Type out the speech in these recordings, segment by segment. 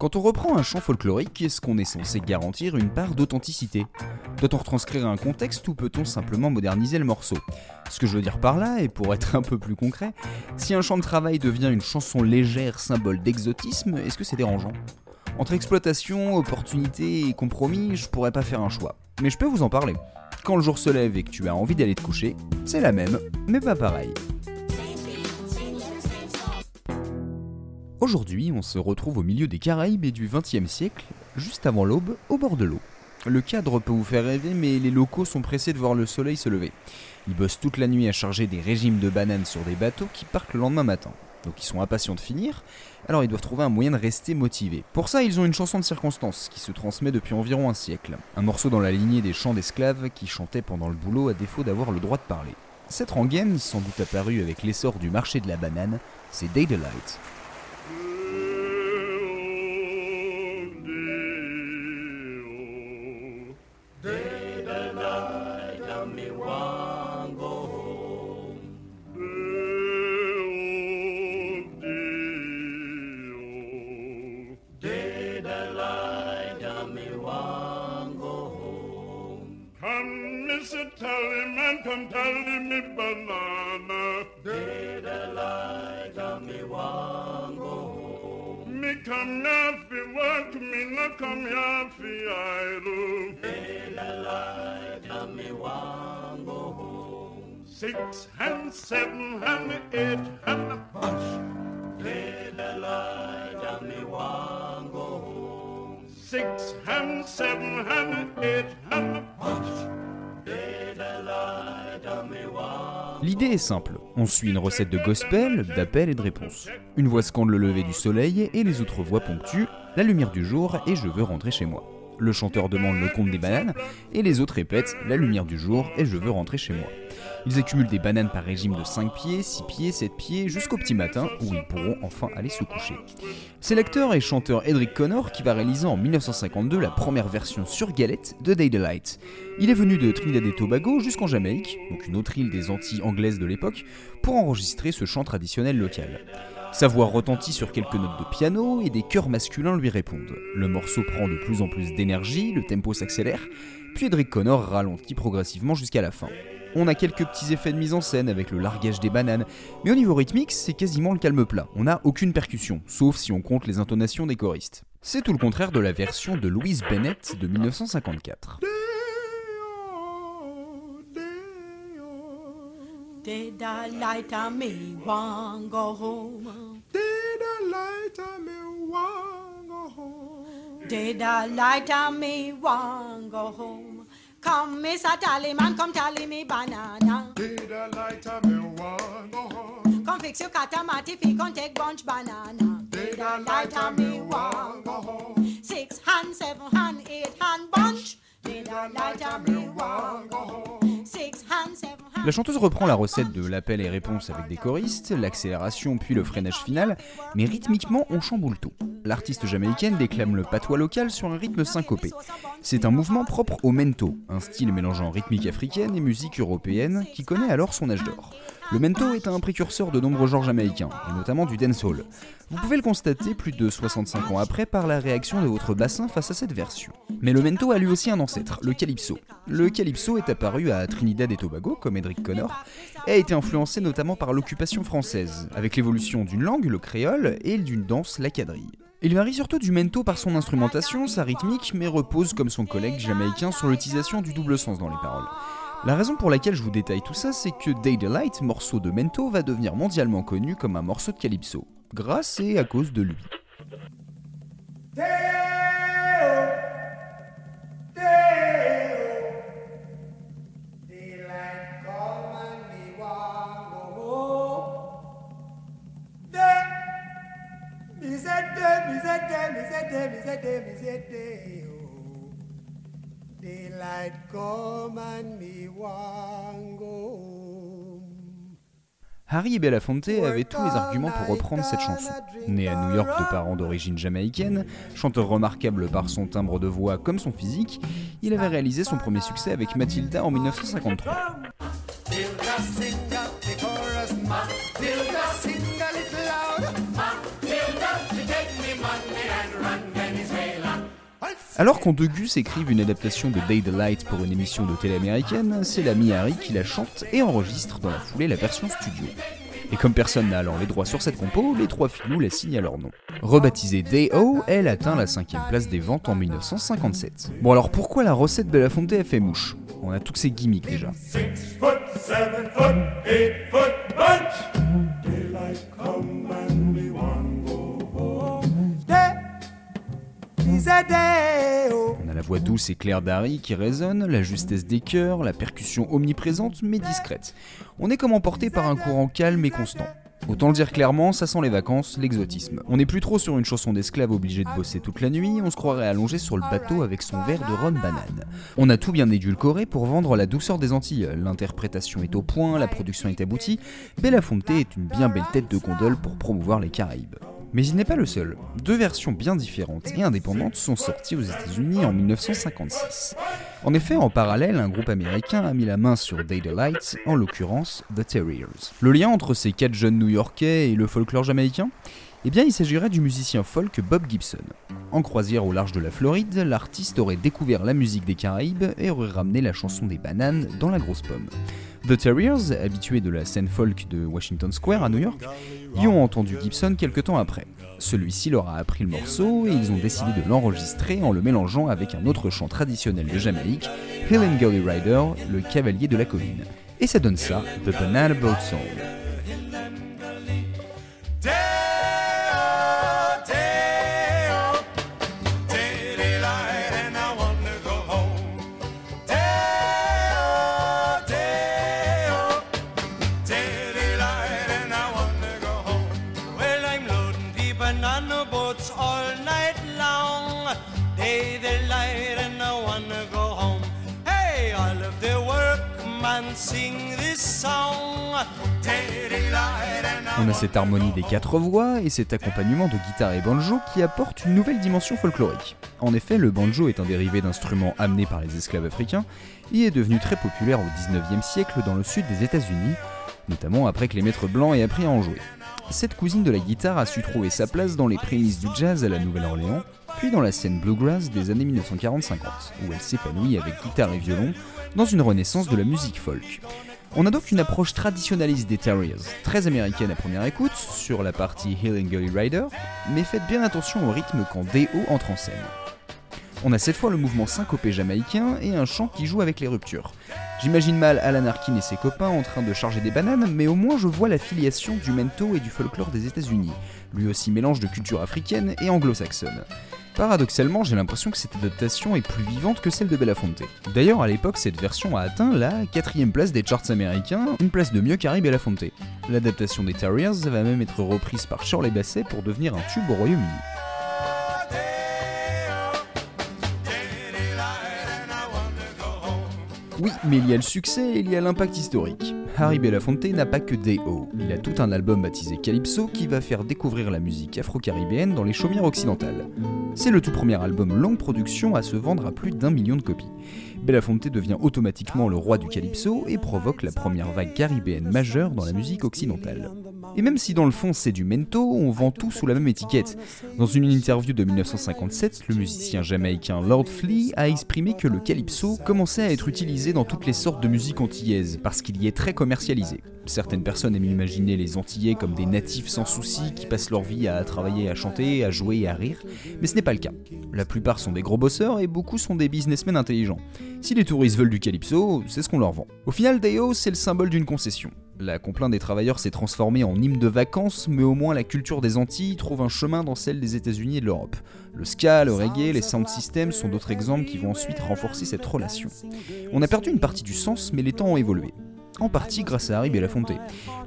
Quand on reprend un chant folklorique, est-ce qu'on est censé garantir une part d'authenticité? Doit-on retranscrire un contexte ou peut-on simplement moderniser le morceau? Ce que je veux dire par là, et pour être un peu plus concret, si un chant de travail devient une chanson légère, symbole d'exotisme, est-ce que c'est dérangeant? Entre exploitation, opportunité et compromis, je pourrais pas faire un choix. Mais je peux vous en parler. Quand le jour se lève et que tu as envie d'aller te coucher, c'est la même, mais pas pareil. Aujourd'hui, on se retrouve au milieu des Caraïbes et du XXe siècle, juste avant l'aube, au bord de l'eau. Le cadre peut vous faire rêver, mais les locaux sont pressés de voir le soleil se lever. Ils bossent toute la nuit à charger des régimes de bananes sur des bateaux qui partent le lendemain matin. Donc ils sont impatients de finir, alors ils doivent trouver un moyen de rester motivés. Pour ça, ils ont une chanson de circonstance qui se transmet depuis environ un siècle. Un morceau dans la lignée des chants d'esclaves qui chantaient pendant le boulot à défaut d'avoir le droit de parler. Cette rengaine, sans doute apparue avec l'essor du marché de la banane, c'est Day Daylight. Mr. Tallyman, come tally me banana. Day come here fi work, me no come here fi idle. Day the light of me want go home. Six and seven and eight and a bunch. Day the light of me want go home. Six and seven and eight and a bunch. L'idée est simple, on suit une recette de gospel, d'appel et de réponse. Une voix scande le lever du soleil et les autres voix ponctuent la lumière du jour et je veux rentrer chez moi. Le chanteur demande le compte des bananes et les autres répètent la lumière du jour et je veux rentrer chez moi. Ils accumulent des bananes par régime de 5 pieds, 6 pieds, 7 pieds, jusqu'au petit matin où ils pourront enfin aller se coucher. C'est l'acteur et chanteur Edric Connor qui va réaliser en 1952 la première version sur galette de Day Daylight. Il est venu de Trinidad et Tobago jusqu'en Jamaïque, donc une autre île des Antilles anglaises de l'époque, pour enregistrer ce chant traditionnel local. Sa voix retentit sur quelques notes de piano et des chœurs masculins lui répondent. Le morceau prend de plus en plus d'énergie, le tempo s'accélère, puis Edric Connor ralentit progressivement jusqu'à la fin. On a quelques petits effets de mise en scène avec le largage des bananes, mais au niveau rythmique, c'est quasiment le calme plat. On n'a aucune percussion, sauf si on compte les intonations des choristes. C'est tout le contraire de la version de Louise Bennett de 1954. Did I light on me one go home? Did I light on me one go home? Did I light on me one go home? Come, Mr. Tallyman, come tally me banana. Did I light on me one go home? Come fix your catamati, fi come take bunch banana. Did I light on me one go home? Six hand, seven hand, eight hand bunch. La chanteuse reprend la recette de l'appel et réponse avec des choristes, l'accélération puis le freinage final, mais rythmiquement on chamboule tout. L'artiste jamaïcaine déclame le patois local sur un rythme syncopé. C'est un mouvement propre au mento, un style mélangeant rythmique africaine et musique européenne qui connaît alors son âge d'or. Le mento est un précurseur de nombreux genres jamaïcains, et notamment du dancehall. Vous pouvez le constater plus de 65 ans après par la réaction de votre bassin face à cette version. Mais le mento a lui aussi un ancêtre, le calypso. Le calypso est apparu à Trinidad et Tobago, comme Edric Connor, et a été influencé notamment par l'occupation française, avec l'évolution d'une langue, le créole, et d'une danse, la quadrille. Il varie surtout du mento par son instrumentation, sa rythmique, mais repose comme son collègue jamaïcain sur l'utilisation du double sens dans les paroles. La raison pour laquelle je vous détaille tout ça, c'est que Day Daylight, morceau de mento, va devenir mondialement connu comme un morceau de calypso, grâce et à cause de lui. Oh. Daylight come and me. Harry et Belafonte avaient tous les arguments pour reprendre cette chanson. Né à New York de parents d'origine jamaïcaine, chanteur remarquable par son timbre de voix comme son physique, il avait réalisé son premier succès avec Matilda en 1953. Alors quand deux Gus écrivent une adaptation de Day the Light pour une émission de télé américaine, c'est l'ami Harry qui la chante et enregistre dans la foulée la version studio. Et comme personne n'a alors les droits sur cette compo, les trois filous la signent à leur nom. Rebaptisée Day-O, elle atteint la cinquième place des ventes en 1957. Bon alors pourquoi la recette Belafonte a fait mouche? On a tous ces gimmicks déjà. Six foot, seven foot, eight foot. Voix douce et claire d'Harry qui résonne, la justesse des chœurs, la percussion omniprésente mais discrète. On est comme emporté par un courant calme et constant. Autant le dire clairement, ça sent les vacances, l'exotisme. On n'est plus trop sur une chanson d'esclave obligé de bosser toute la nuit, on se croirait allongé sur le bateau avec son verre de rhum banane. On a tout bien édulcoré pour vendre la douceur des Antilles. L'interprétation est au point, la production est aboutie. Belafonte est une bien belle tête de gondole pour promouvoir les Caraïbes. Mais il n'est pas le seul. Deux versions bien différentes et indépendantes sont sorties aux États-Unis en 1956. En effet, en parallèle, un groupe américain a mis la main sur Day the Light, en l'occurrence The Terriers. Le lien entre ces quatre jeunes new-yorkais et le folklore jamaïcain? Eh bien, il s'agirait du musicien folk Bob Gibson. En croisière au large de la Floride, l'artiste aurait découvert la musique des Caraïbes et aurait ramené la chanson des bananes dans la grosse pomme. The Terriers, habitués de la scène folk de Washington Square à New York, y ont entendu Gibson quelque temps après. Celui-ci leur a appris le morceau et ils ont décidé de l'enregistrer en le mélangeant avec un autre chant traditionnel de Jamaïque, Hill and Gully Rider, le cavalier de la colline. Et ça donne ça, The Banana Boat Song. Loading the banana boats all night long. Day the light and I wanna go home. Hey, all of the sing this song. On a cette harmonie des quatre voix et cet accompagnement de guitare et banjo qui apporte une nouvelle dimension folklorique. En effet, le banjo est un dérivé d'instrument amené par les esclaves africains et est devenu très populaire au 19e siècle dans le sud des États-Unis, notamment après que les maîtres blancs aient appris à en jouer. Cette cousine de la guitare a su trouver sa place dans les prémices du jazz à la Nouvelle-Orléans, puis dans la scène bluegrass des années 1940-50, où elle s'épanouit avec guitare et violon dans une renaissance de la musique folk. On a donc une approche traditionnaliste des Terriers, très américaine à première écoute, sur la partie Hill and Gully Rider, mais faites bien attention au rythme quand D.O. entre en scène. On a cette fois le mouvement syncopé jamaïcain et un chant qui joue avec les ruptures. J'imagine mal Alan Arkin et ses copains en train de charger des bananes, mais au moins je vois la filiation du mento et du folklore des États-Unis, lui aussi mélange de culture africaine et anglo-saxonne. Paradoxalement, j'ai l'impression que cette adaptation est plus vivante que celle de Belafonte. D'ailleurs, à l'époque, cette version a atteint la quatrième place des charts américains, une place de mieux qu'Harry Belafonte. L'adaptation des Terriers va même être reprise par Shirley Bassey pour devenir un tube au Royaume-Uni. Oui, mais il y a le succès et il y a l'impact historique. Harry Belafonte n'a pas que Day-O. Il a tout un album baptisé Calypso qui va faire découvrir la musique afro-caribéenne dans les chaumières occidentales. C'est le tout premier album longue production à se vendre à plus d'un million de copies. Belafonte devient automatiquement le roi du calypso et provoque la première vague caribéenne majeure dans la musique occidentale. Et même si dans le fond c'est du mento, on vend tout sous la même étiquette. Dans une interview de 1957, le musicien jamaïcain Lord Flea a exprimé que le calypso commençait à être utilisé dans toutes les sortes de musique antillaise, parce qu'il y est très commercialisé. Certaines personnes aiment imaginer les Antillais comme des natifs sans soucis qui passent leur vie à travailler, à chanter, à jouer et à rire, mais ce n'est pas le cas. La plupart sont des gros bosseurs et beaucoup sont des businessmen intelligents. Si les touristes veulent du calypso, c'est ce qu'on leur vend. Au final, Deo, c'est le symbole d'une concession. La complainte des travailleurs s'est transformée en hymne de vacances, mais au moins la culture des Antilles trouve un chemin dans celle des États-Unis et de l'Europe. Le ska, le reggae, les sound systems sont d'autres exemples qui vont ensuite renforcer cette relation. On a perdu une partie du sens, mais les temps ont évolué en partie grâce à Harry Belafonte.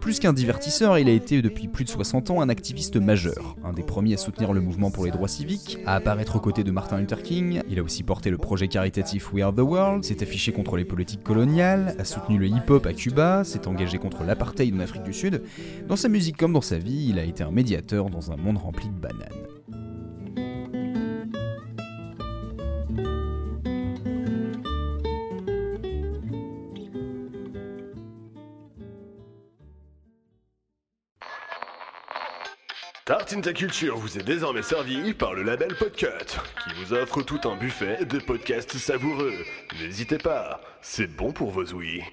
Plus qu'un divertisseur, il a été depuis plus de 60 ans un activiste majeur, un des premiers à soutenir le mouvement pour les droits civiques, à apparaître aux côtés de Martin Luther King, il a aussi porté le projet caritatif We Are the World, s'est affiché contre les politiques coloniales, a soutenu le hip-hop à Cuba, s'est engagé contre l'apartheid en Afrique du Sud. Dans sa musique comme dans sa vie, il a été un médiateur dans un monde rempli de bananes. Tartine ta culture vous est désormais servi par le label Podcut, qui vous offre tout un buffet de podcasts savoureux. N'hésitez pas, c'est bon pour vos ouïes.